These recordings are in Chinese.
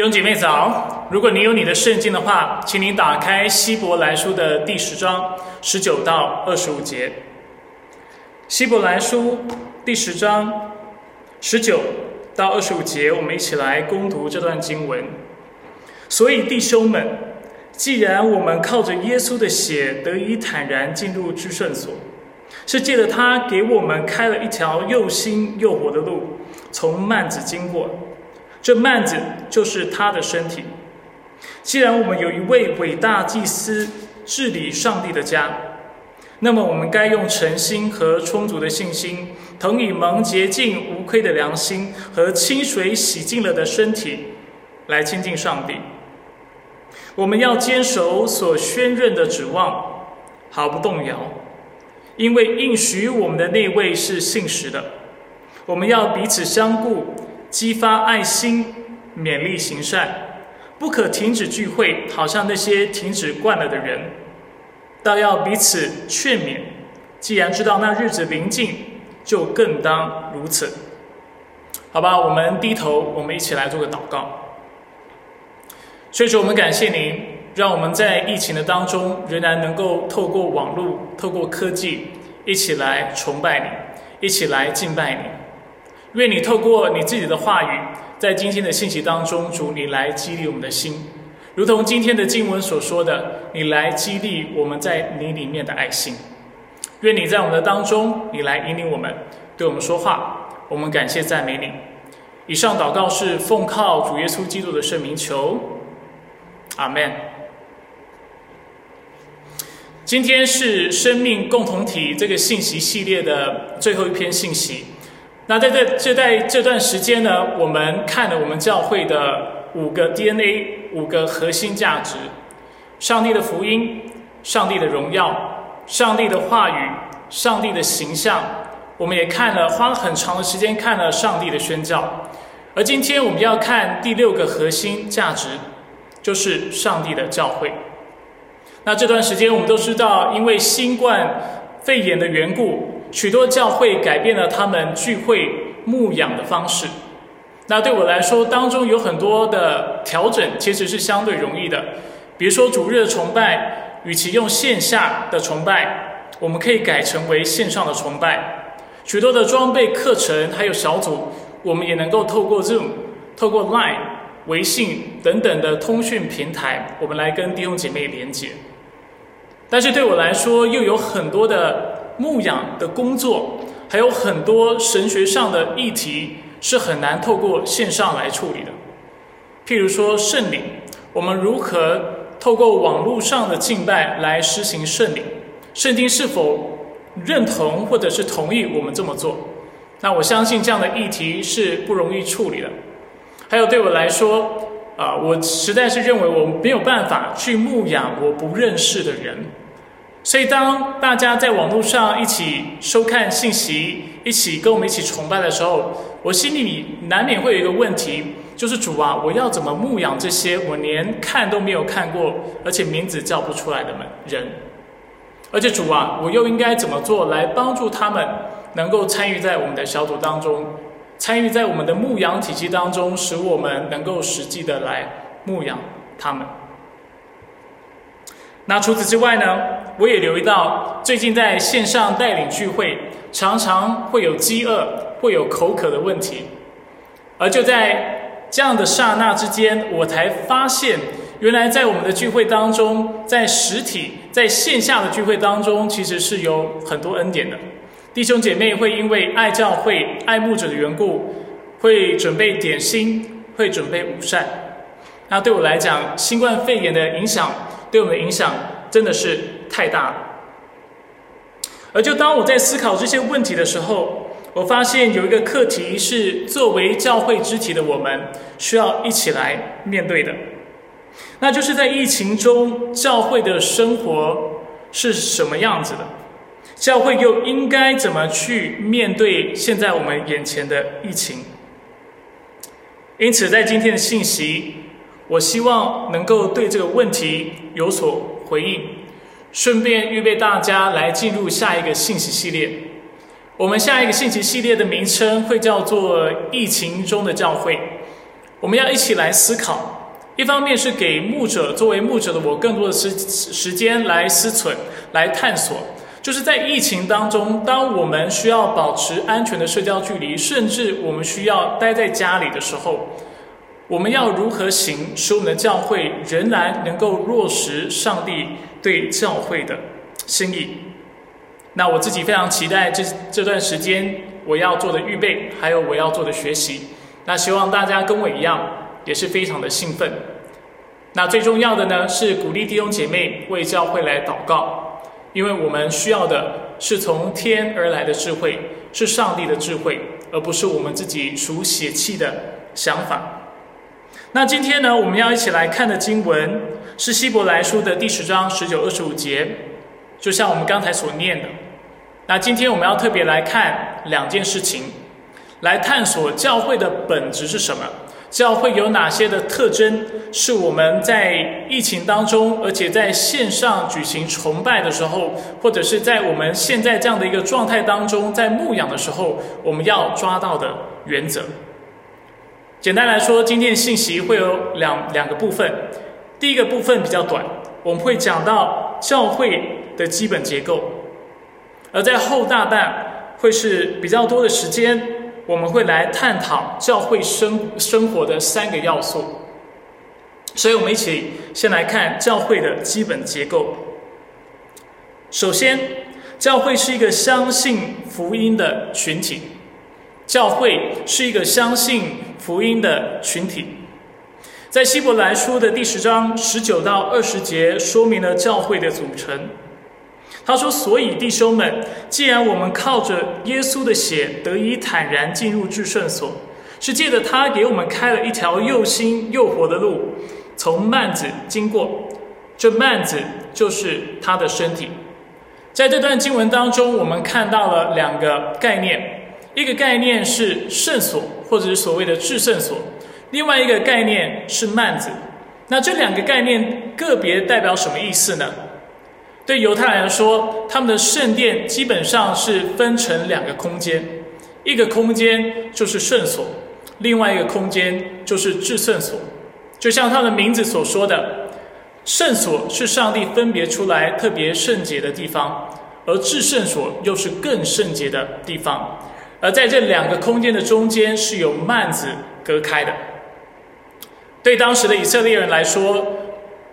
弟兄姐妹早！如果你有你的圣经的话，请你打开希伯来书的第十章十九到二十五节。希伯来书第十章十九到二十五节，我们一起来攻读这段经文。所以弟兄们，既然我们靠着耶稣的血得以坦然进入至圣所，是借着他给我们开了一条又新又活的路，从幔子经过。这幔子就是他的身体。既然我们有一位伟大祭司治理上帝的家，那么我们该用诚心和充足的信心，同以蒙洁净无愧的良心和清水洗净了的身体，来亲近上帝。我们要坚守所宣认的指望，毫不动摇，因为应许我们的那位是信实的。我们要彼此相顾。激发爱心，勉励行善，不可停止聚会，好像那些停止惯了的人，倒要彼此劝勉。既然知道那日子临近，就更当如此。好吧，我们低头，我们一起来做个祷告。所以说，我们感谢您，让我们在疫情的当中，仍然能够透过网络、透过科技，一起来崇拜你，一起来敬拜你。愿你透过你自己的话语，在今天的信息当中，主你来激励我们的心，如同今天的经文所说的，你来激励我们在你里面的爱心。愿你在我们的当中，你来引领我们，对我们说话。我们感谢赞美你。以上祷告是奉靠主耶稣基督的圣名求，阿门。今天是生命共同体这个信息系列的最后一篇信息。那在这这在这段时间呢，我们看了我们教会的五个 DNA，五个核心价值：上帝的福音、上帝的荣耀、上帝的话语、上帝的形象。我们也看了，花了很长的时间看了上帝的宣教。而今天我们要看第六个核心价值，就是上帝的教会。那这段时间我们都知道，因为新冠肺炎的缘故。许多教会改变了他们聚会牧养的方式。那对我来说，当中有很多的调整，其实是相对容易的。比如说主日的崇拜，与其用线下的崇拜，我们可以改成为线上的崇拜。许多的装备课程还有小组，我们也能够透过 Zoom、透过 Line、微信等等的通讯平台，我们来跟弟兄姐妹连接。但是对我来说，又有很多的。牧养的工作还有很多神学上的议题是很难透过线上来处理的，譬如说圣礼，我们如何透过网络上的敬拜来施行圣礼？圣经是否认同或者是同意我们这么做？那我相信这样的议题是不容易处理的。还有对我来说，啊，我实在是认为我没有办法去牧养我不认识的人。所以，当大家在网络上一起收看信息，一起跟我们一起崇拜的时候，我心里难免会有一个问题，就是主啊，我要怎么牧养这些我连看都没有看过，而且名字叫不出来的们人？而且主啊，我又应该怎么做来帮助他们能够参与在我们的小组当中，参与在我们的牧养体系当中，使我们能够实际的来牧养他们？那除此之外呢？我也留意到，最近在线上带领聚会，常常会有饥饿、会有口渴的问题。而就在这样的刹那之间，我才发现，原来在我们的聚会当中，在实体、在线下的聚会当中，其实是有很多恩典的。弟兄姐妹会因为爱教会、爱牧者的缘故，会准备点心，会准备午膳。那对我来讲，新冠肺炎的影响。对我们的影响真的是太大了。而就当我在思考这些问题的时候，我发现有一个课题是作为教会肢体的我们需要一起来面对的，那就是在疫情中教会的生活是什么样子的？教会又应该怎么去面对现在我们眼前的疫情？因此，在今天的信息。我希望能够对这个问题有所回应，顺便预备大家来进入下一个信息系列。我们下一个信息系列的名称会叫做“疫情中的教会”。我们要一起来思考。一方面是给牧者作为牧者的我更多的时时间来思忖、来探索，就是在疫情当中，当我们需要保持安全的社交距离，甚至我们需要待在家里的时候，我们要如何行，使我们的教会仍然能够落实上帝对教会的心意？那我自己非常期待这这段时间我要做的预备，还有我要做的学习。那希望大家跟我一样。也是非常的兴奋。那最重要的呢，是鼓励弟兄姐妹为教会来祷告，因为我们需要的是从天而来的智慧，是上帝的智慧，而不是我们自己属血气的想法。那今天呢，我们要一起来看的经文是希伯来书的第十章十九、二十五节，就像我们刚才所念的。那今天我们要特别来看两件事情，来探索教会的本质是什么。教会有哪些的特征是我们在疫情当中，而且在线上举行崇拜的时候，或者是在我们现在这样的一个状态当中，在牧养的时候，我们要抓到的原则？简单来说，今天信息会有两两个部分。第一个部分比较短，我们会讲到教会的基本结构；而在后大半会是比较多的时间。我们会来探讨教会生生活的三个要素，所以我们一起先来看教会的基本结构。首先，教会是一个相信福音的群体，教会是一个相信福音的群体。在希伯来书的第十章十九到二十节，说明了教会的组成。他说：“所以弟兄们，既然我们靠着耶稣的血得以坦然进入至圣所，是借着他给我们开了一条又新又活的路，从幔子经过。这幔子就是他的身体。在这段经文当中，我们看到了两个概念：一个概念是圣所，或者是所谓的至圣所；另外一个概念是幔子。那这两个概念个别代表什么意思呢？”对犹太人来说，他们的圣殿基本上是分成两个空间，一个空间就是圣所，另外一个空间就是至圣所。就像他的名字所说的，圣所是上帝分别出来特别圣洁的地方，而至圣所又是更圣洁的地方。而在这两个空间的中间是有幔子隔开的。对当时的以色列人来说，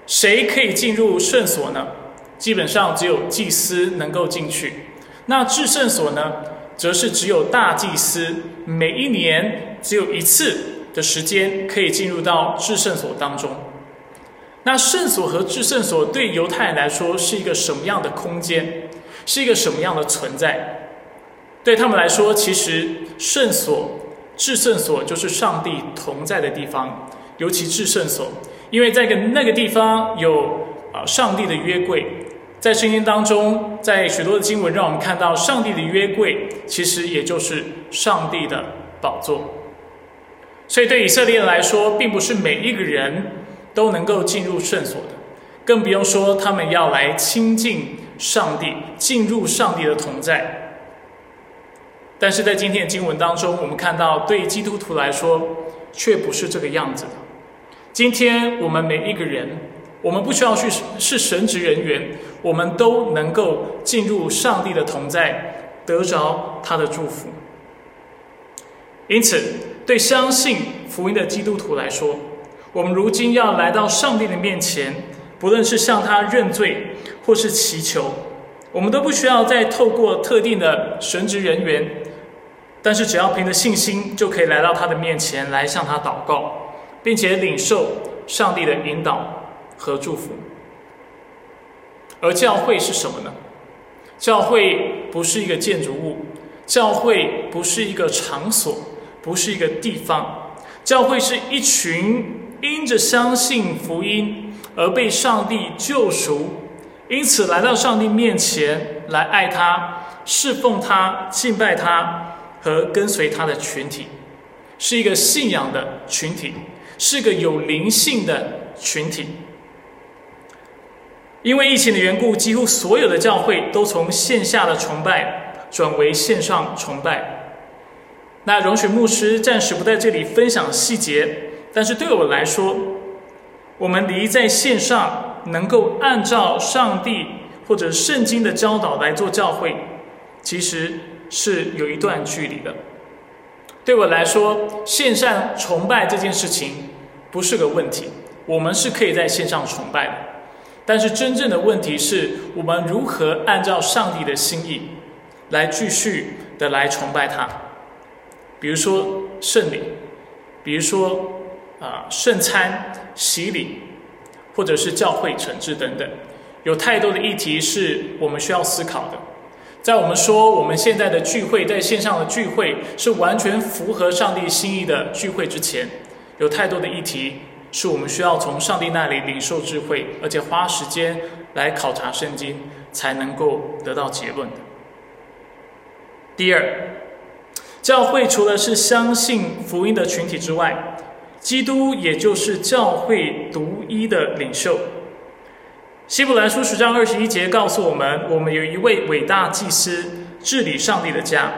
谁可以进入圣所呢？基本上只有祭司能够进去，那至圣所呢，则是只有大祭司每一年只有一次的时间可以进入到至圣所当中。那圣所和至圣所对犹太人来说是一个什么样的空间？是一个什么样的存在？对他们来说，其实圣所、至圣所就是上帝同在的地方，尤其至圣所，因为在个那个地方有啊上帝的约柜。在圣经当中，在许多的经文让我们看到，上帝的约柜其实也就是上帝的宝座。所以，对以色列人来说，并不是每一个人都能够进入圣所的，更不用说他们要来亲近上帝，进入上帝的同在。但是在今天的经文当中，我们看到，对基督徒来说，却不是这个样子的。今天我们每一个人。我们不需要去是神职人员，我们都能够进入上帝的同在，得着他的祝福。因此，对相信福音的基督徒来说，我们如今要来到上帝的面前，不论是向他认罪，或是祈求，我们都不需要再透过特定的神职人员，但是只要凭着信心，就可以来到他的面前来向他祷告，并且领受上帝的引导。和祝福，而教会是什么呢？教会不是一个建筑物，教会不是一个场所，不是一个地方，教会是一群因着相信福音而被上帝救赎，因此来到上帝面前来爱他、侍奉他、敬拜他和跟随他的群体，是一个信仰的群体，是个有灵性的群体。因为疫情的缘故，几乎所有的教会都从线下的崇拜转为线上崇拜。那容许牧师暂时不在这里分享细节，但是对我来说，我们离在线上能够按照上帝或者圣经的教导来做教会，其实是有一段距离的。对我来说，线上崇拜这件事情不是个问题，我们是可以在线上崇拜的。但是真正的问题是我们如何按照上帝的心意来继续的来崇拜他。比如说圣礼，比如说。啊，圣餐、洗礼，或者是教会惩治等等，有太多的议题是我们需要思考的。在我们说我们现在的聚会在线上的聚会是完全符合上帝心意的聚会之前，有太多的议题是我们需要从上帝那里领受智慧，而且花时间来考察圣经，才能够得到结论的。第二，教会除了是相信福音的群体之外，基督也就是教会独一的领袖。希伯来书十章二十一节告诉我们，我们有一位伟大祭司治理上帝的家，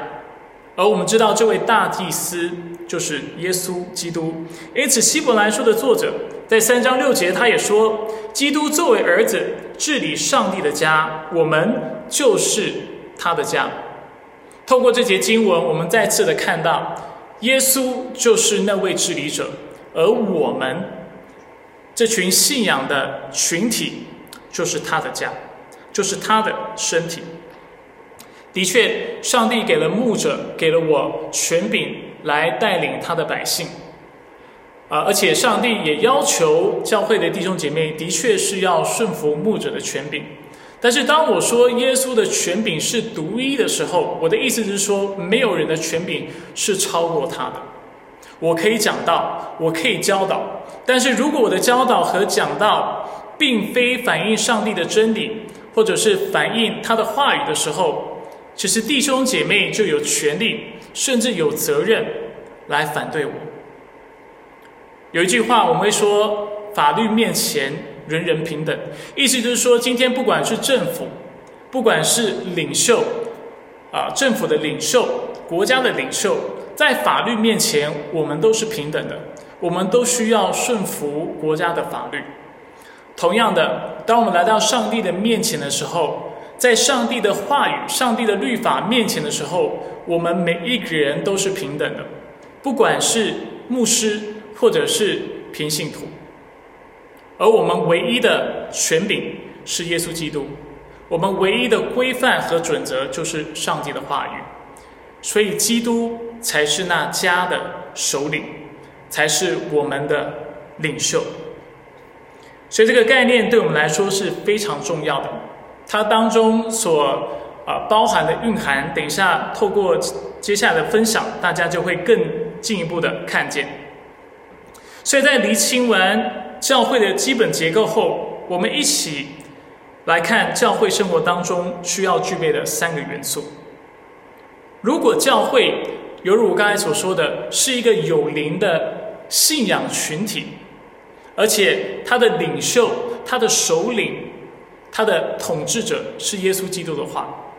而我们知道这位大祭司就是耶稣基督。因此，希伯来书的作者在三章六节他也说，基督作为儿子治理上帝的家，我们就是他的家。透过这节经文，我们再次的看到，耶稣就是那位治理者。而我们这群信仰的群体，就是他的家，就是他的身体。的确，上帝给了牧者，给了我权柄来带领他的百姓。啊，而且上帝也要求教会的弟兄姐妹，的确是要顺服牧者的权柄。但是，当我说耶稣的权柄是独一的时候，我的意思是说，没有人的权柄是超过他的。我可以讲道，我可以教导，但是如果我的教导和讲道并非反映上帝的真理，或者是反映他的话语的时候，其实弟兄姐妹就有权利，甚至有责任来反对我。有一句话我们会说：法律面前人人平等，意思就是说，今天不管是政府，不管是领袖，啊，政府的领袖，国家的领袖。在法律面前，我们都是平等的，我们都需要顺服国家的法律。同样的，当我们来到上帝的面前的时候，在上帝的话语、上帝的律法面前的时候，我们每一个人都是平等的，不管是牧师或者是平信徒。而我们唯一的权柄是耶稣基督，我们唯一的规范和准则就是上帝的话语。所以，基督才是那家的首领，才是我们的领袖。所以，这个概念对我们来说是非常重要的。它当中所啊包含的蕴含，等一下透过接下来的分享，大家就会更进一步的看见。所以在厘清完教会的基本结构后，我们一起来看教会生活当中需要具备的三个元素。如果教会犹如我刚才所说的，是一个有灵的信仰群体，而且他的领袖、他的首领、他的统治者是耶稣基督的话，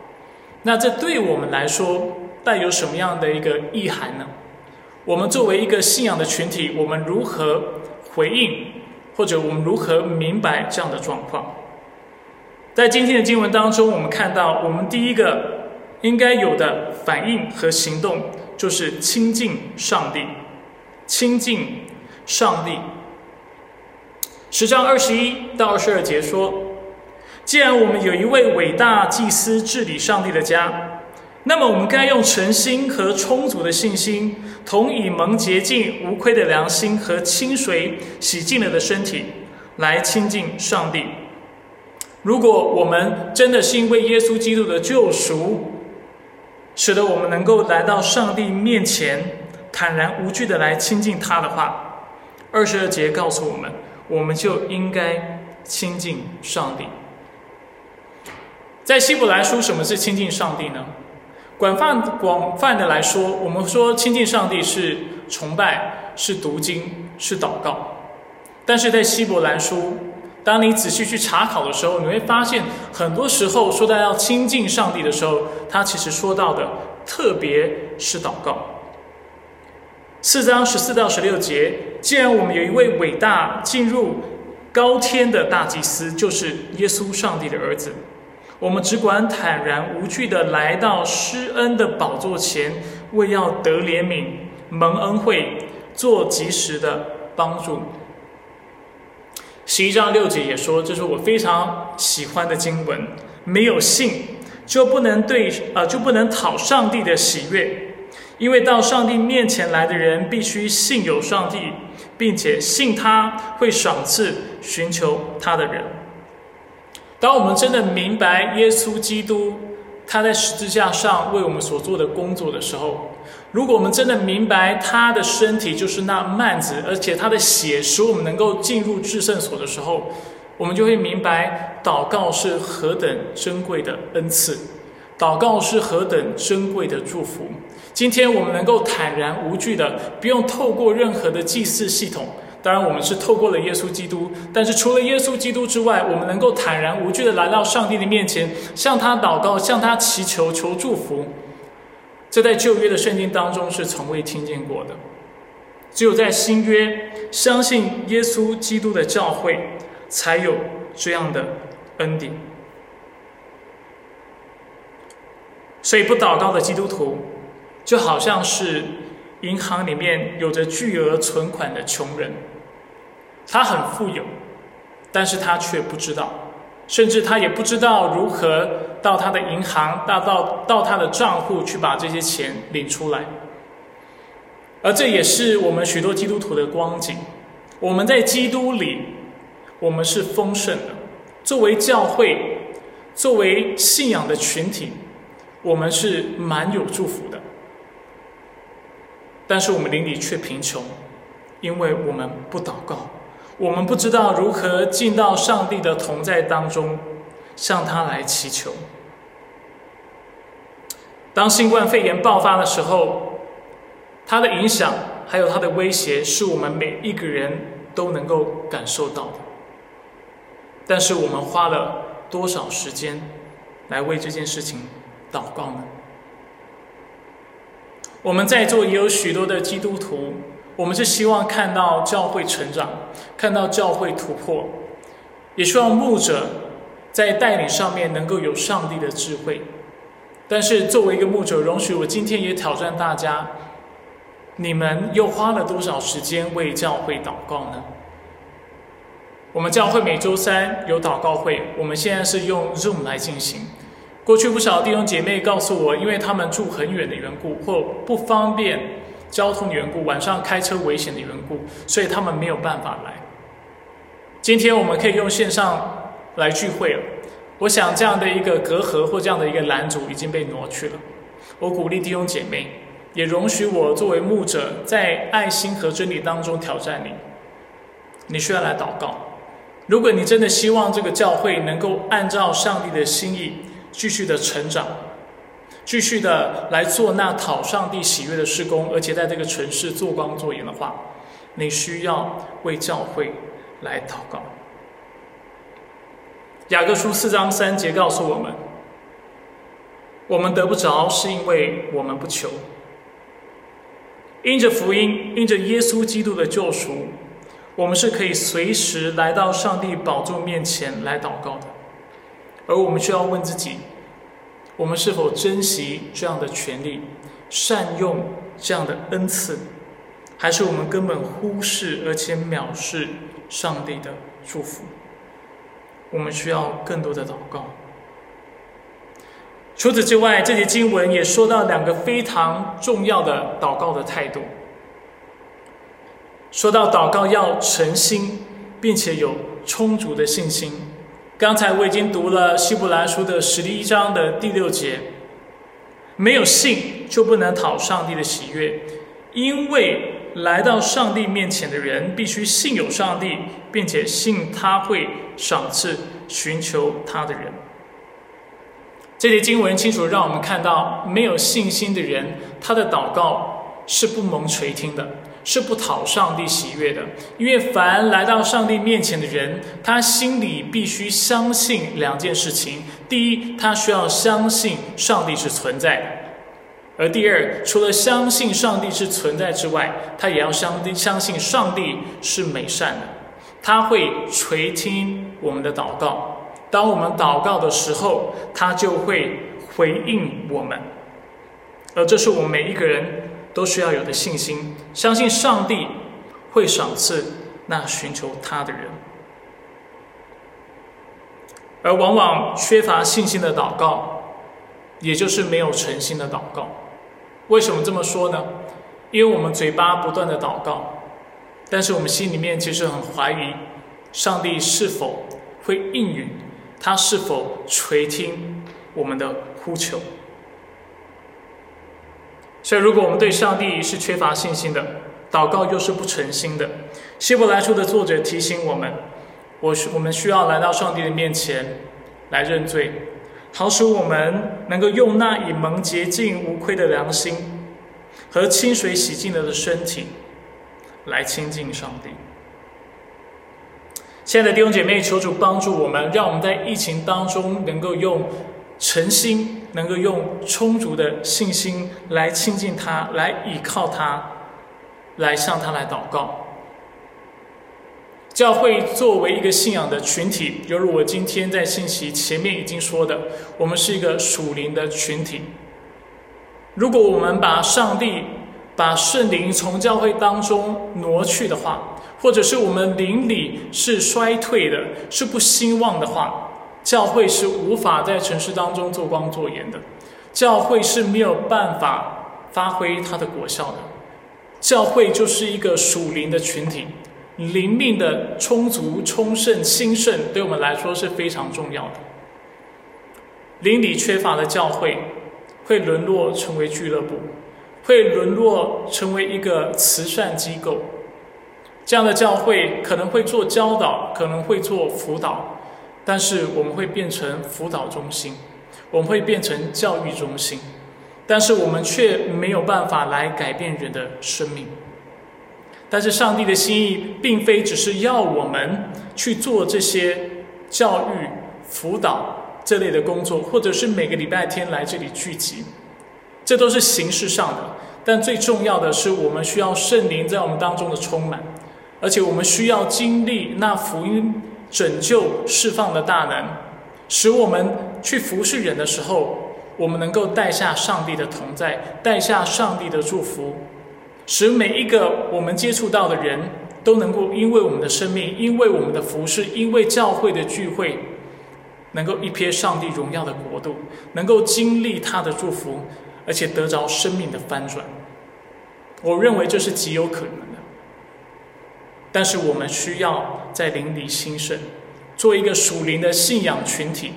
那这对我们来说带有什么样的一个意涵呢？我们作为一个信仰的群体，我们如何回应，或者我们如何明白这样的状况？在今天的经文当中，我们看到，我们第一个。应该有的反应和行动就是亲近上帝，亲近上帝。十章二十一到二十二节说：“既然我们有一位伟大祭司治理上帝的家，那么我们该用诚心和充足的信心，同以蒙洁净无愧的良心和清水洗净了的身体，来亲近上帝。如果我们真的是因为耶稣基督的救赎，使得我们能够来到上帝面前，坦然无惧的来亲近他的话，二十二节告诉我们，我们就应该亲近上帝。在希伯来书，什么是亲近上帝呢？广泛广泛的来说，我们说亲近上帝是崇拜，是读经，是祷告。但是在希伯来书，当你仔细去查考的时候，你会发现，很多时候说到要亲近上帝的时候，他其实说到的特别是祷告。四章十四到十六节，既然我们有一位伟大进入高天的大祭司，就是耶稣上帝的儿子，我们只管坦然无惧的来到施恩的宝座前，为要得怜悯、蒙恩惠、做及时的帮助。十一章六节也说，这是我非常喜欢的经文。没有信，就不能对呃，就不能讨上帝的喜悦，因为到上帝面前来的人，必须信有上帝，并且信他会赏赐寻求他的人。当我们真的明白耶稣基督他在十字架上为我们所做的工作的时候，如果我们真的明白他的身体就是那幔子，而且他的血使我们能够进入至圣所的时候，我们就会明白祷告是何等珍贵的恩赐，祷告是何等珍贵的祝福。今天我们能够坦然无惧的，不用透过任何的祭祀系统。当然，我们是透过了耶稣基督，但是除了耶稣基督之外，我们能够坦然无惧的来到上帝的面前，向他祷告，向他祈求，求祝福。这在旧约的圣经当中是从未听见过的，只有在新约相信耶稣基督的教会才有这样的恩典。所以不祷告的基督徒，就好像是银行里面有着巨额存款的穷人，他很富有，但是他却不知道。甚至他也不知道如何到他的银行、到到到他的账户去把这些钱领出来，而这也是我们许多基督徒的光景。我们在基督里，我们是丰盛的。作为教会，作为信仰的群体，我们是蛮有祝福的。但是我们邻里却贫穷，因为我们不祷告。我们不知道如何进到上帝的同在当中，向他来祈求。当新冠肺炎爆发的时候，它的影响还有它的威胁，是我们每一个人都能够感受到的。但是我们花了多少时间来为这件事情祷告呢？我们在座也有许多的基督徒。我们是希望看到教会成长，看到教会突破，也希望牧者在带领上面能够有上帝的智慧。但是作为一个牧者，容许我今天也挑战大家：你们又花了多少时间为教会祷告呢？我们教会每周三有祷告会，我们现在是用 Zoom 来进行。过去不少弟兄姐妹告诉我，因为他们住很远的缘故，或不方便。交通的缘故，晚上开车危险的缘故，所以他们没有办法来。今天我们可以用线上来聚会了。我想这样的一个隔阂或这样的一个拦阻已经被挪去了。我鼓励弟兄姐妹，也容许我作为牧者，在爱心和真理当中挑战你。你需要来祷告。如果你真的希望这个教会能够按照上帝的心意继续的成长。继续的来做那讨上帝喜悦的施工，而且在这个城市做光做盐的话，你需要为教会来祷告。雅各书四章三节告诉我们：我们得不着，是因为我们不求。因着福音，因着耶稣基督的救赎，我们是可以随时来到上帝宝座面前来祷告的。而我们需要问自己。我们是否珍惜这样的权利，善用这样的恩赐，还是我们根本忽视而且藐视上帝的祝福？我们需要更多的祷告。除此之外，这节经文也说到两个非常重要的祷告的态度。说到祷告要诚心，并且有充足的信心。刚才我已经读了希伯来书的十一章的第六节，没有信就不能讨上帝的喜悦，因为来到上帝面前的人必须信有上帝，并且信他会赏赐寻求他的人。这节经文清楚让我们看到，没有信心的人，他的祷告是不蒙垂听的。是不讨上帝喜悦的，因为凡来到上帝面前的人，他心里必须相信两件事情：第一，他需要相信上帝是存在的；而第二，除了相信上帝是存在之外，他也要相相信上帝是美善的，他会垂听我们的祷告。当我们祷告的时候，他就会回应我们。而这是我们每一个人都需要有的信心，相信上帝会赏赐那寻求他的人。而往往缺乏信心的祷告，也就是没有诚心的祷告。为什么这么说呢？因为我们嘴巴不断的祷告，但是我们心里面其实很怀疑上帝是否会应允，他是否垂听我们的呼求。所以，如果我们对上帝是缺乏信心的，祷告又是不诚心的，希伯来书的作者提醒我们。我我们需要来到上帝的面前来认罪，好使我们能够用那以蒙洁净无愧的良心和清水洗净了的身体来亲近上帝。亲爱的弟兄姐妹，求主帮助我们，让我们在疫情当中能够用诚心，能够用充足的信心来亲近他，来倚靠他，来向他来祷告。教会作为一个信仰的群体，犹如我今天在信息前面已经说的，我们是一个属灵的群体。如果我们把上帝、把圣灵从教会当中挪去的话，或者是我们灵里是衰退的、是不兴旺的话，教会是无法在城市当中做光做盐的，教会是没有办法发挥它的果效的。教会就是一个属灵的群体。灵命的充足、充盛、兴盛，对我们来说是非常重要的。灵里缺乏的教会，会沦落成为俱乐部，会沦落成为一个慈善机构。这样的教会可能会做教导，可能会做辅导，但是我们会变成辅导中心，我们会变成教育中心，但是我们却没有办法来改变人的生命。但是上帝的心意并非只是要我们去做这些教育、辅导这类的工作，或者是每个礼拜天来这里聚集，这都是形式上的。但最重要的是，我们需要圣灵在我们当中的充满，而且我们需要经历那福音拯救、释放的大能，使我们去服侍人的时候，我们能够带下上帝的同在，带下上帝的祝福。使每一个我们接触到的人都能够因为我们的生命，因为我们的服饰，因为教会的聚会，能够一瞥上帝荣耀的国度，能够经历他的祝福，而且得着生命的翻转。我认为这是极有可能。但是我们需要在灵里兴盛，做一个属灵的信仰群体。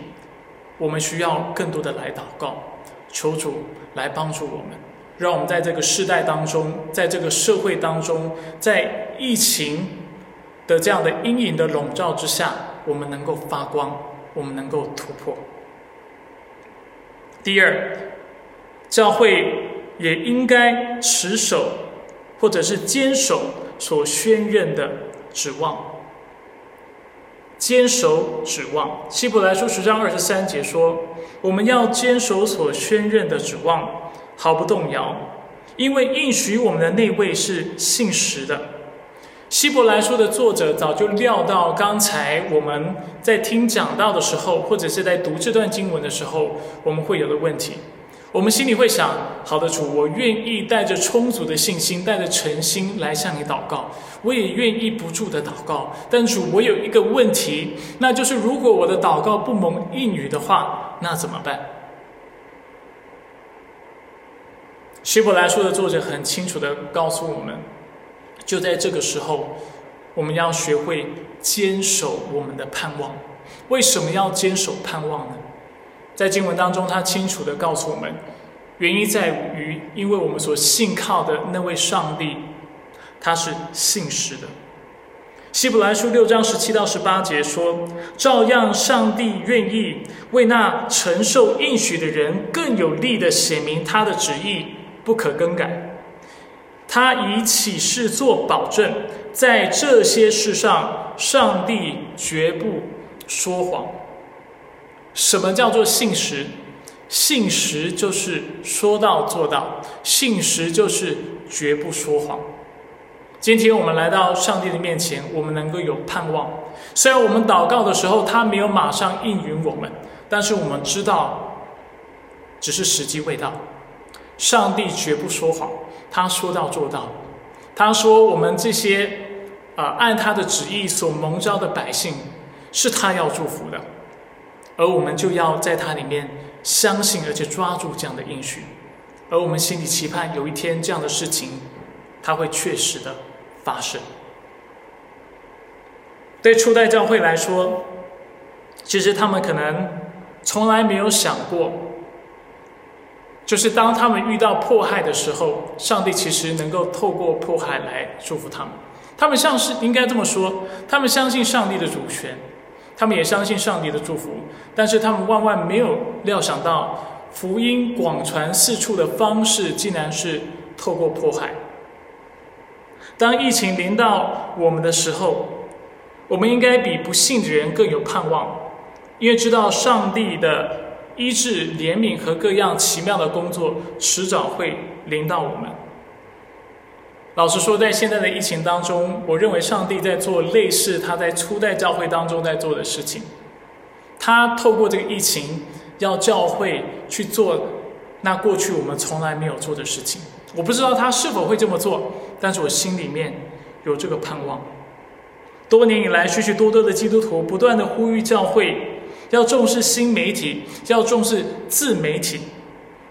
我们需要更多的来祷告，求主来帮助我们。让我们在这个世代当中，在这个社会当中，在疫情的这样的阴影的笼罩之下，我们能够发光，我们能够突破。第二，教会也应该持守或者是坚守所宣认的指望。坚守指望，希伯来书十章二十三节说：“我们要坚守所宣认的指望。”毫不动摇，因为应许我们的那位是信实的。希伯来书的作者早就料到，刚才我们在听讲道的时候，或者是在读这段经文的时候，我们会有的问题。我们心里会想：好的主，我愿意带着充足的信心，带着诚心来向你祷告，我也愿意不住的祷告。但主，我有一个问题，那就是如果我的祷告不蒙应允的话，那怎么办？希伯来书的作者很清楚的告诉我们，就在这个时候，我们要学会坚守我们的盼望。为什么要坚守盼望呢？在经文当中，他清楚的告诉我们，原因在于，因为我们所信靠的那位上帝，他是信实的。希伯来书六章十七到十八节说：“照样，上帝愿意为那承受应许的人更有力的显明他的旨意。”不可更改，他以启示做保证，在这些事上，上帝绝不说谎。什么叫做信实？信实就是说到做到，信实就是绝不说谎。今天我们来到上帝的面前，我们能够有盼望。虽然我们祷告的时候，他没有马上应允我们，但是我们知道，只是时机未到。上帝绝不说谎，他说到做到。他说：“我们这些啊，按他的旨意所蒙召的百姓，是他要祝福的，而我们就要在他里面相信，而且抓住这样的应许。而我们心里期盼，有一天这样的事情，他会确实的。”发生。对初代教会来说，其实他们可能从来没有想过，就是当他们遇到迫害的时候，上帝其实能够透过迫害来祝福他们。他们像是应该这么说，他们相信上帝的主权，他们也相信上帝的祝福，但是他们万万没有料想到，福音广传四处的方式，竟然是透过迫害。当疫情临到我们的时候，我们应该比不信的人更有盼望，因为知道上帝的医治、怜悯和各样奇妙的工作迟早会临到我们。老实说，在现在的疫情当中，我认为上帝在做类似他在初代教会当中在做的事情。他透过这个疫情，要教会去做那过去我们从来没有做的事情。我不知道他是否会这么做，但是我心里面有这个盼望。多年以来，许许多多的基督徒不断的呼吁教会要重视新媒体，要重视自媒体，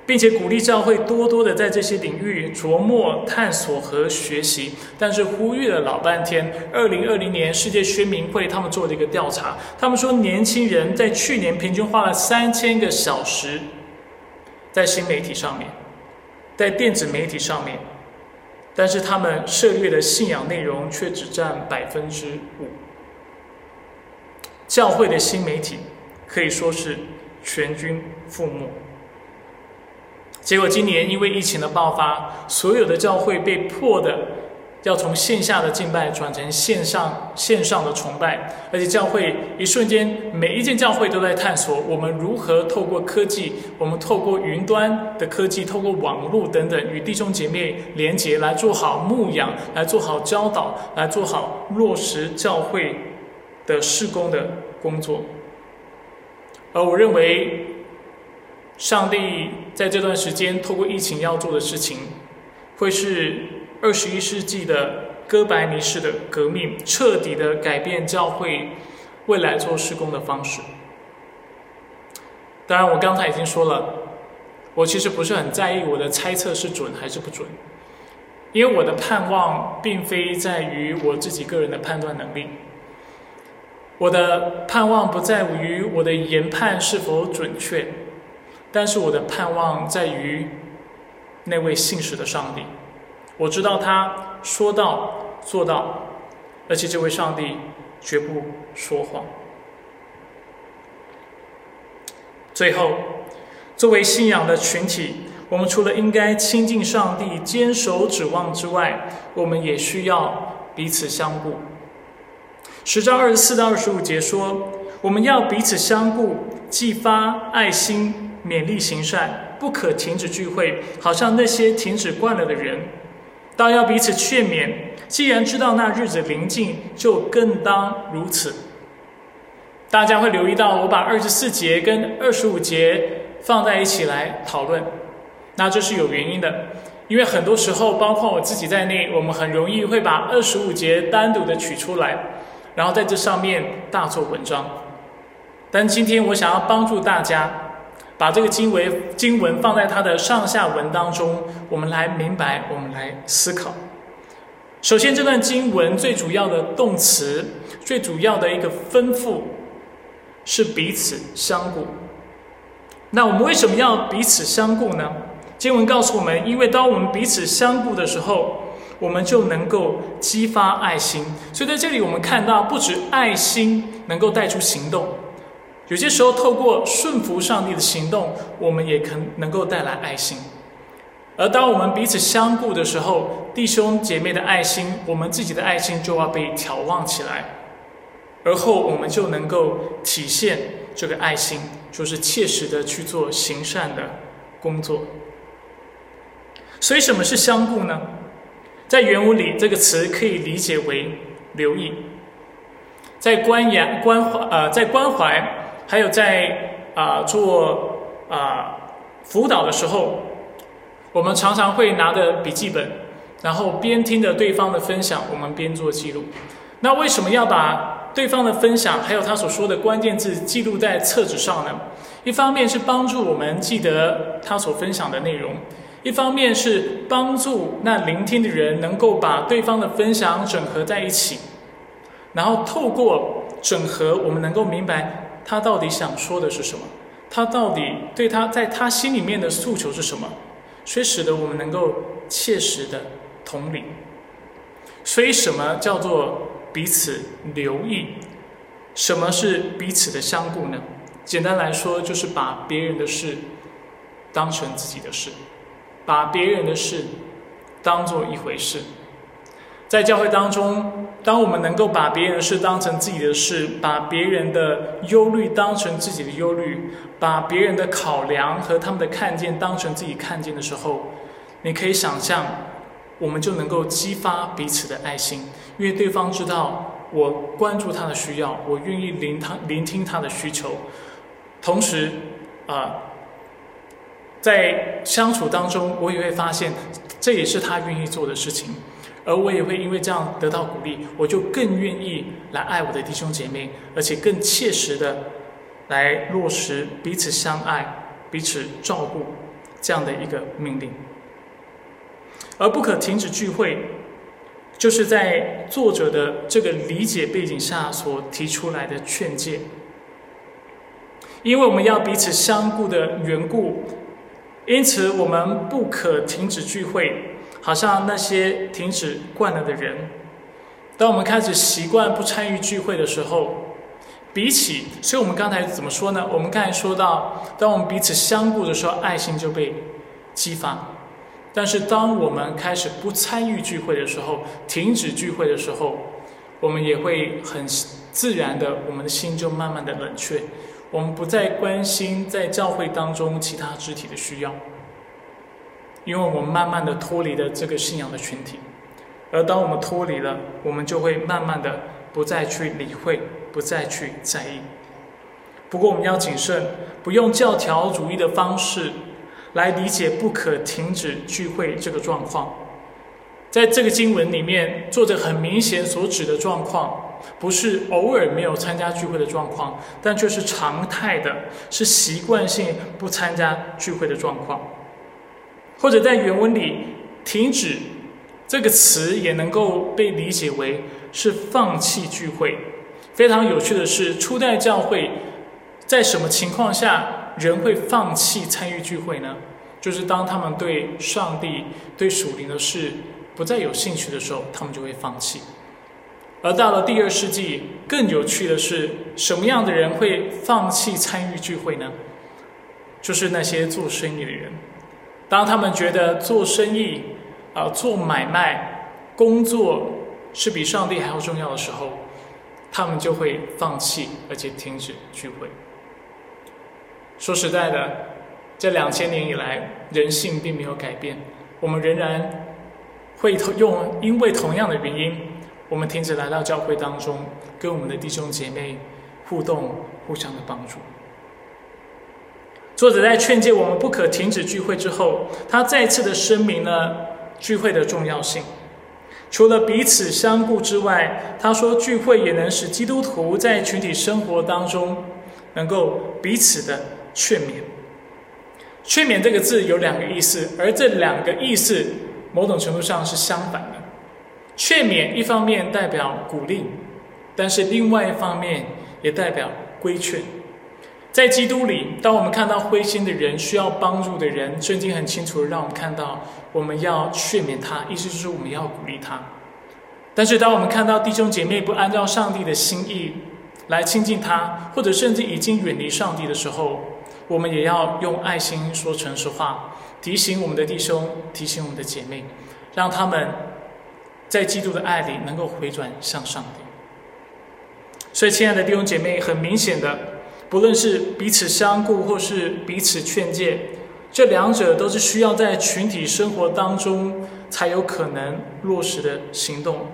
并且鼓励教会多多的在这些领域琢磨、探索和学习。但是呼吁了老半天，二零二零年世界宣明会他们做了一个调查，他们说年轻人在去年平均花了三千个小时在新媒体上面。在电子媒体上面，但是他们涉猎的信仰内容却只占百分之五。教会的新媒体可以说是全军覆没。结果今年因为疫情的爆发，所有的教会被迫的。要从线下的敬拜转成线上线上的崇拜，而且教会一瞬间，每一件教会都在探索我们如何透过科技，我们透过云端的科技，透过网络等等，与弟兄姐妹连结，来做好牧养，来做好教导，来做好落实教会的施工的工作。而我认为，上帝在这段时间透过疫情要做的事情，会是。二十一世纪的哥白尼式的革命，彻底的改变教会未来做施工的方式。当然，我刚才已经说了，我其实不是很在意我的猜测是准还是不准，因为我的盼望并非在于我自己个人的判断能力，我的盼望不在于我的研判是否准确，但是我的盼望在于那位信实的上帝。我知道他说到做到，而且这位上帝绝不说谎。最后，作为信仰的群体，我们除了应该亲近上帝、坚守指望之外，我们也需要彼此相顾。十章二十四到二十五节说，我们要彼此相顾，激发爱心，勉励行善，不可停止聚会，好像那些停止惯了的人。倒要彼此劝勉，既然知道那日子临近，就更当如此。大家会留意到，我把二十四节跟二十五节放在一起来讨论，那这是有原因的，因为很多时候，包括我自己在内，我们很容易会把二十五节单独的取出来，然后在这上面大做文章。但今天我想要帮助大家。把这个经文经文放在它的上下文当中，我们来明白，我们来思考。首先，这段经文最主要的动词，最主要的一个吩咐是彼此相顾。那我们为什么要彼此相顾呢？经文告诉我们，因为当我们彼此相顾的时候，我们就能够激发爱心。所以在这里，我们看到不止爱心能够带出行动。有些时候，透过顺服上帝的行动，我们也可能够带来爱心。而当我们彼此相顾的时候，弟兄姐妹的爱心，我们自己的爱心就要被眺望起来，而后我们就能够体现这个爱心，就是切实的去做行善的工作。所以，什么是相顾呢？在原文里，这个词可以理解为留意，在关怀、关怀呃，在关怀，还有在啊做啊辅导的时候，我们常常会拿着笔记本，然后边听着对方的分享，我们边做记录。那为什么要把对方的分享，还有他所说的关键字记录在册子上呢？一方面是帮助我们记得他所分享的内容。一方面是帮助那聆听的人能够把对方的分享整合在一起，然后透过整合，我们能够明白他到底想说的是什么，他到底对他在他心里面的诉求是什么，所以使得我们能够切实的同理。所以，什么叫做彼此留意？什么是彼此的相顾呢？简单来说，就是把别人的事当成自己的事。把别人的事当做一回事，在教会当中，当我们能够把别人的事当成自己的事，把别人的忧虑当成自己的忧虑，把别人的考量和他们的看见当成自己看见的时候，你可以想象，我们就能够激发彼此的爱心，因为对方知道我关注他的需要，我愿意聆他聆听他的需求，同时，啊。在相处当中，我也会发现，这也是他愿意做的事情，而我也会因为这样得到鼓励，我就更愿意来爱我的弟兄姐妹，而且更切实的来落实彼此相爱、彼此照顾这样的一个命令。而不可停止聚会，就是在作者的这个理解背景下所提出来的劝诫，因为我们要彼此相顾的缘故。因此，我们不可停止聚会，好像那些停止惯了的人。当我们开始习惯不参与聚会的时候，比起，所以我们刚才怎么说呢？我们刚才说到，当我们彼此相顾的时候，爱心就被激发。但是，当我们开始不参与聚会的时候，停止聚会的时候，我们也会很自然的，我们的心就慢慢的冷却。我们不再关心在教会当中其他肢体的需要，因为我们慢慢的脱离了这个信仰的群体，而当我们脱离了，我们就会慢慢的不再去理会，不再去在意。不过我们要谨慎，不用教条主义的方式来理解不可停止聚会这个状况。在这个经文里面，作者很明显所指的状况，不是偶尔没有参加聚会的状况，但却是常态的，是习惯性不参加聚会的状况。或者在原文里，“停止”这个词也能够被理解为是放弃聚会。非常有趣的是，初代教会在什么情况下人会放弃参与聚会呢？就是当他们对上帝、对属灵的事。不再有兴趣的时候，他们就会放弃。而到了第二世纪，更有趣的是，什么样的人会放弃参与聚会呢？就是那些做生意的人。当他们觉得做生意、啊做买卖、工作是比上帝还要重要的时候，他们就会放弃，而且停止聚会。说实在的，这两千年以来，人性并没有改变，我们仍然。会用，因为同样的原因，我们停止来到教会当中，跟我们的弟兄姐妹互动，互相的帮助。作者在劝诫我们不可停止聚会之后，他再次的声明了聚会的重要性。除了彼此相顾之外，他说聚会也能使基督徒在群体生活当中能够彼此的劝勉。劝勉这个字有两个意思，而这两个意思。某种程度上是相反的，劝勉一方面代表鼓励，但是另外一方面也代表规劝。在基督里，当我们看到灰心的人、需要帮助的人，圣经很清楚的让我们看到，我们要劝勉他，意思就是我们要鼓励他。但是，当我们看到弟兄姐妹不按照上帝的心意来亲近他，或者甚至已经远离上帝的时候，我们也要用爱心说诚实话。提醒我们的弟兄，提醒我们的姐妹，让他们在基督的爱里能够回转向上帝。所以，亲爱的弟兄姐妹，很明显的，不论是彼此相顾或是彼此劝诫，这两者都是需要在群体生活当中才有可能落实的行动。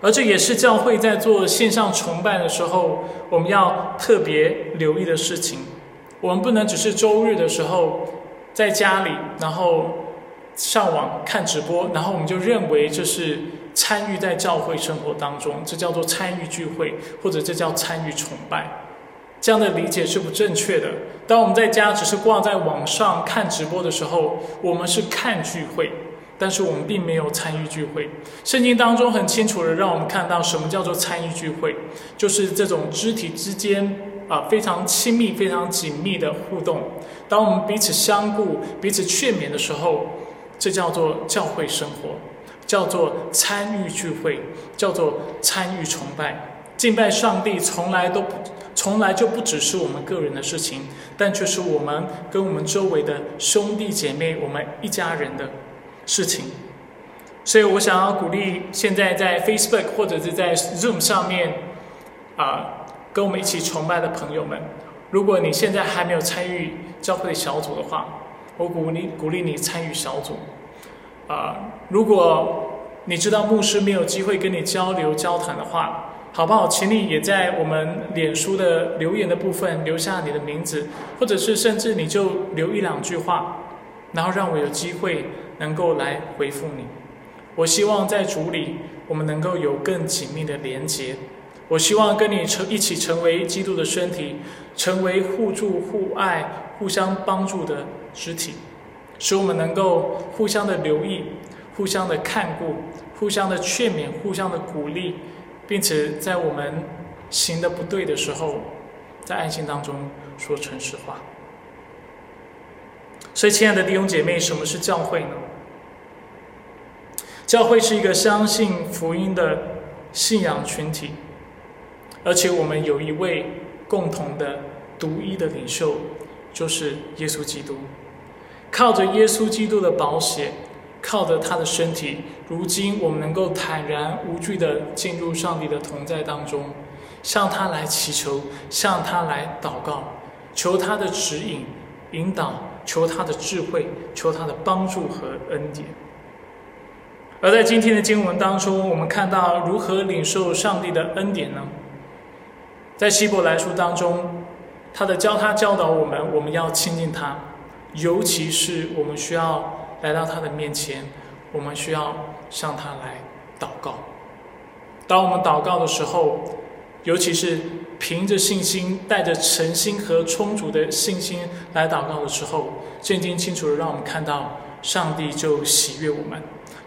而这也是教会在做线上崇拜的时候，我们要特别留意的事情。我们不能只是周日的时候在家里，然后上网看直播，然后我们就认为这是参与在教会生活当中，这叫做参与聚会，或者这叫参与崇拜。这样的理解是不正确的。当我们在家只是挂在网上看直播的时候，我们是看聚会。但是我们并没有参与聚会。圣经当中很清楚的让我们看到什么叫做参与聚会，就是这种肢体之间啊非常亲密、非常紧密的互动。当我们彼此相顾、彼此劝勉的时候，这叫做教会生活，叫做参与聚会，叫做参与崇拜。敬拜上帝从来都不从来就不只是我们个人的事情，但却是我们跟我们周围的兄弟姐妹、我们一家人的。事情，所以我想要鼓励现在在 Facebook 或者是在 Zoom 上面啊，跟我们一起崇拜的朋友们，如果你现在还没有参与教会小组的话，我鼓励鼓励你参与小组。啊，如果你知道牧师没有机会跟你交流交谈的话，好不好？请你也在我们脸书的留言的部分留下你的名字，或者是甚至你就留一两句话，然后让我有机会。能够来回复你，我希望在主里，我们能够有更紧密的连结。我希望跟你成一起成为基督的身体，成为互助互爱、互相帮助的肢体，使我们能够互相的留意、互相的看顾、互相的劝勉、互相的鼓励，并且在我们行的不对的时候，在爱心当中说诚实话。所以，亲爱的弟兄姐妹，什么是教会呢？教会是一个相信福音的信仰群体，而且我们有一位共同的独一的领袖，就是耶稣基督。靠着耶稣基督的宝血，靠着他的身体，如今我们能够坦然无惧的进入上帝的同在当中，向他来祈求，向他来祷告，求他的指引、引导，求他的智慧，求他的帮助和恩典。而在今天的经文当中，我们看到如何领受上帝的恩典呢？在希伯来书当中，他的教他教导我们，我们要亲近他，尤其是我们需要来到他的面前，我们需要向他来祷告。当我们祷告的时候，尤其是凭着信心、带着诚心和充足的信心来祷告的时候，圣经清楚的让我们看到，上帝就喜悦我们。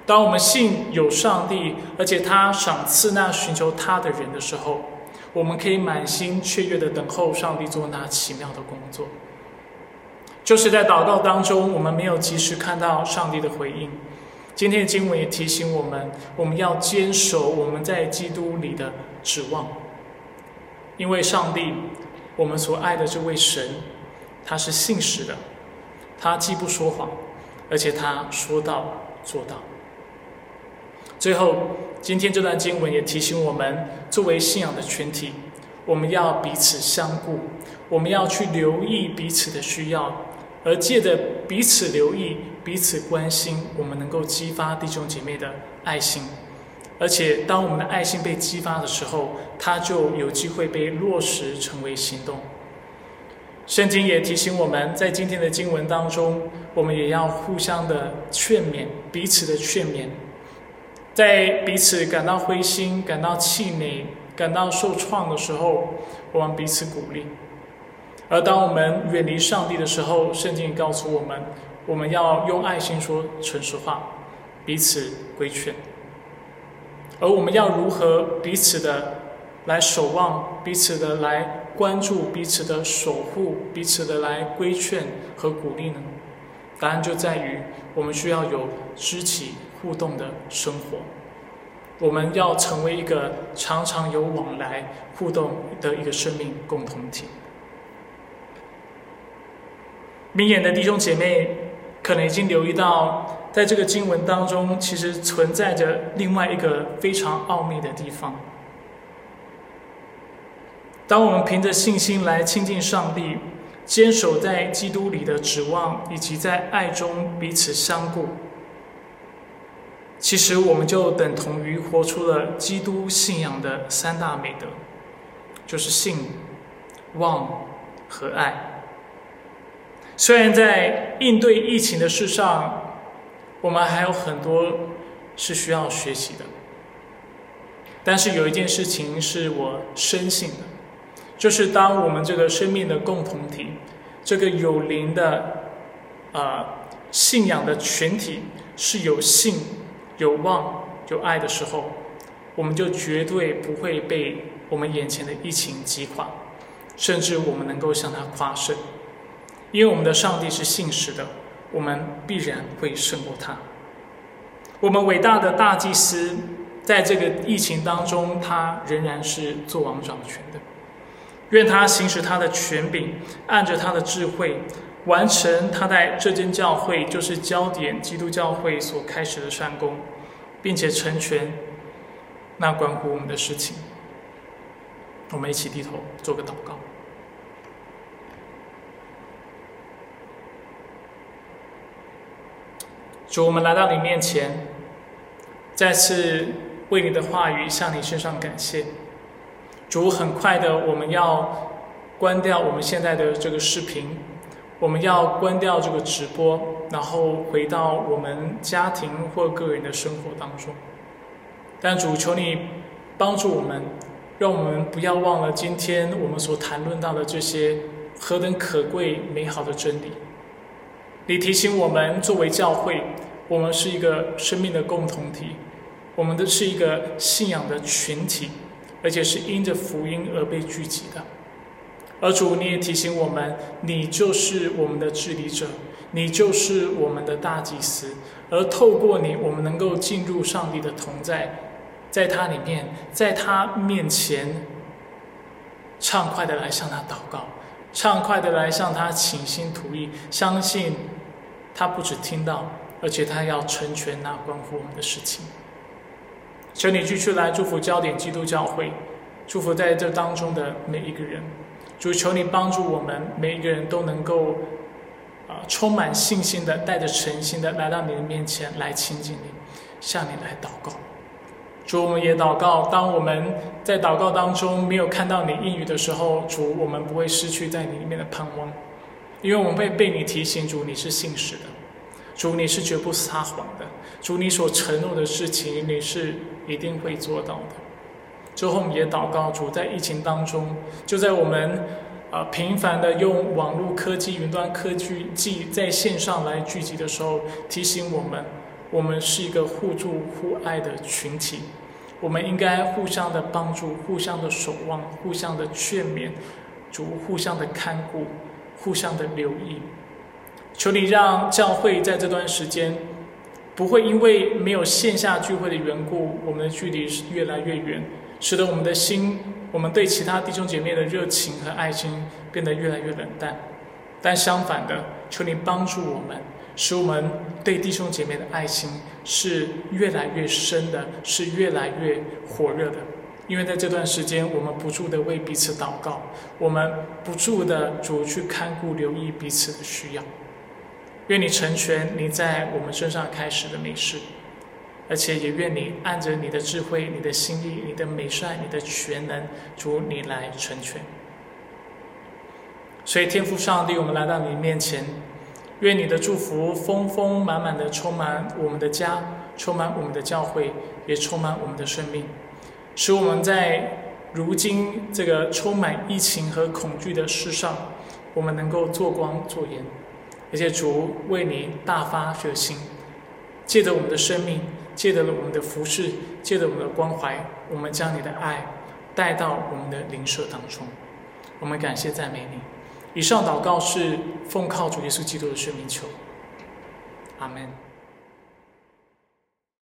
当我们信有上帝，而且他赏赐那寻求他的人的时候，我们可以满心雀跃的等候上帝做那奇妙的工作。就是在祷告当中，我们没有及时看到上帝的回应。今天的经文也提醒我们，我们要坚守我们在基督里的指望，因为上帝，我们所爱的这位神，他是信实的，他既不说谎，而且他说到做到。最后，今天这段经文也提醒我们，作为信仰的群体，我们要彼此相顾，我们要去留意彼此的需要，而借着彼此留意、彼此关心，我们能够激发弟兄姐妹的爱心。而且，当我们的爱心被激发的时候，它就有机会被落实成为行动。圣经也提醒我们在今天的经文当中，我们也要互相的劝勉，彼此的劝勉。在彼此感到灰心、感到气馁、感到受创的时候，我们彼此鼓励；而当我们远离上帝的时候，圣经告诉我们，我们要用爱心说诚实话，彼此规劝。而我们要如何彼此的来守望、彼此的来关注、彼此的守护、彼此的来规劝和鼓励呢？答案就在于，我们需要有肢体。互动的生活，我们要成为一个常常有往来互动的一个生命共同体。明眼的弟兄姐妹可能已经留意到，在这个经文当中，其实存在着另外一个非常奥秘的地方。当我们凭着信心来亲近上帝，坚守在基督里的指望，以及在爱中彼此相顾，其实我们就等同于活出了基督信仰的三大美德，就是信、望和爱。虽然在应对疫情的事上，我们还有很多是需要学习的，但是有一件事情是我深信的。就是当我们这个生命的共同体，这个有灵的，呃，信仰的群体是有信、有望、有爱的时候，我们就绝对不会被我们眼前的疫情击垮，甚至我们能够向它夸胜，因为我们的上帝是信实的，我们必然会胜过他。我们伟大的大祭司在这个疫情当中，他仍然是做王掌权的。愿他行使他的权柄，按着他的智慧，完成他在这间教会，就是焦点基督教会所开始的善功，并且成全那关乎我们的事情。我们一起低头做个祷告。主，我们来到你面前，再次为你的话语向你献上感谢。主，很快的，我们要关掉我们现在的这个视频，我们要关掉这个直播，然后回到我们家庭或个人的生活当中。但主，求你帮助我们，让我们不要忘了今天我们所谈论到的这些何等可贵美好的真理。你提醒我们，作为教会，我们是一个生命的共同体，我们的是一个信仰的群体。而且是因着福音而被聚集的，而主你也提醒我们，你就是我们的治理者，你就是我们的大祭司，而透过你，我们能够进入上帝的同在，在他里面，在他面前，畅快的来向他祷告，畅快的来向他倾心吐意，相信他不止听到，而且他要成全那关乎我们的事情。求你继续来祝福焦点基督教会，祝福在这当中的每一个人。主求你帮助我们每一个人都能够，啊，充满信心的，带着诚心的来到你的面前来亲近你，向你来祷告。主，我们也祷告，当我们在祷告当中没有看到你应允的时候，主，我们不会失去在你里面的盼望，因为我们会被你提醒，主你是信实的，主你是绝不撒谎的，主你所承诺的事情你是。一定会做到的。最后，我们也祷告主，在疫情当中，就在我们啊频繁的用网络科技、云端科技在线上来聚集的时候，提醒我们，我们是一个互助互爱的群体，我们应该互相的帮助、互相的守望、互相的劝勉，主互相的看顾、互相的留意。求你让教会在这段时间。不会因为没有线下聚会的缘故，我们的距离是越来越远，使得我们的心，我们对其他弟兄姐妹的热情和爱心变得越来越冷淡。但相反的，求你帮助我们，使我们对弟兄姐妹的爱心是越来越深的，是越来越火热的。因为在这段时间，我们不住的为彼此祷告，我们不住的主去看顾、留意彼此的需要。愿你成全你在我们身上开始的美事，而且也愿你按着你的智慧、你的心意、你的美善、你的全能，主你来成全。所以天父上帝，我们来到你面前，愿你的祝福丰丰满满的充满我们的家，充满我们的教会，也充满我们的生命，使我们在如今这个充满疫情和恐惧的世上，我们能够做光做盐。而且主为你大发热心，借着我们的生命，借着我们的服饰，借着我们的关怀，我们将你的爱带到我们的灵舍当中。我们感谢赞美你。以上祷告是奉靠主耶稣基督的生命求。阿门。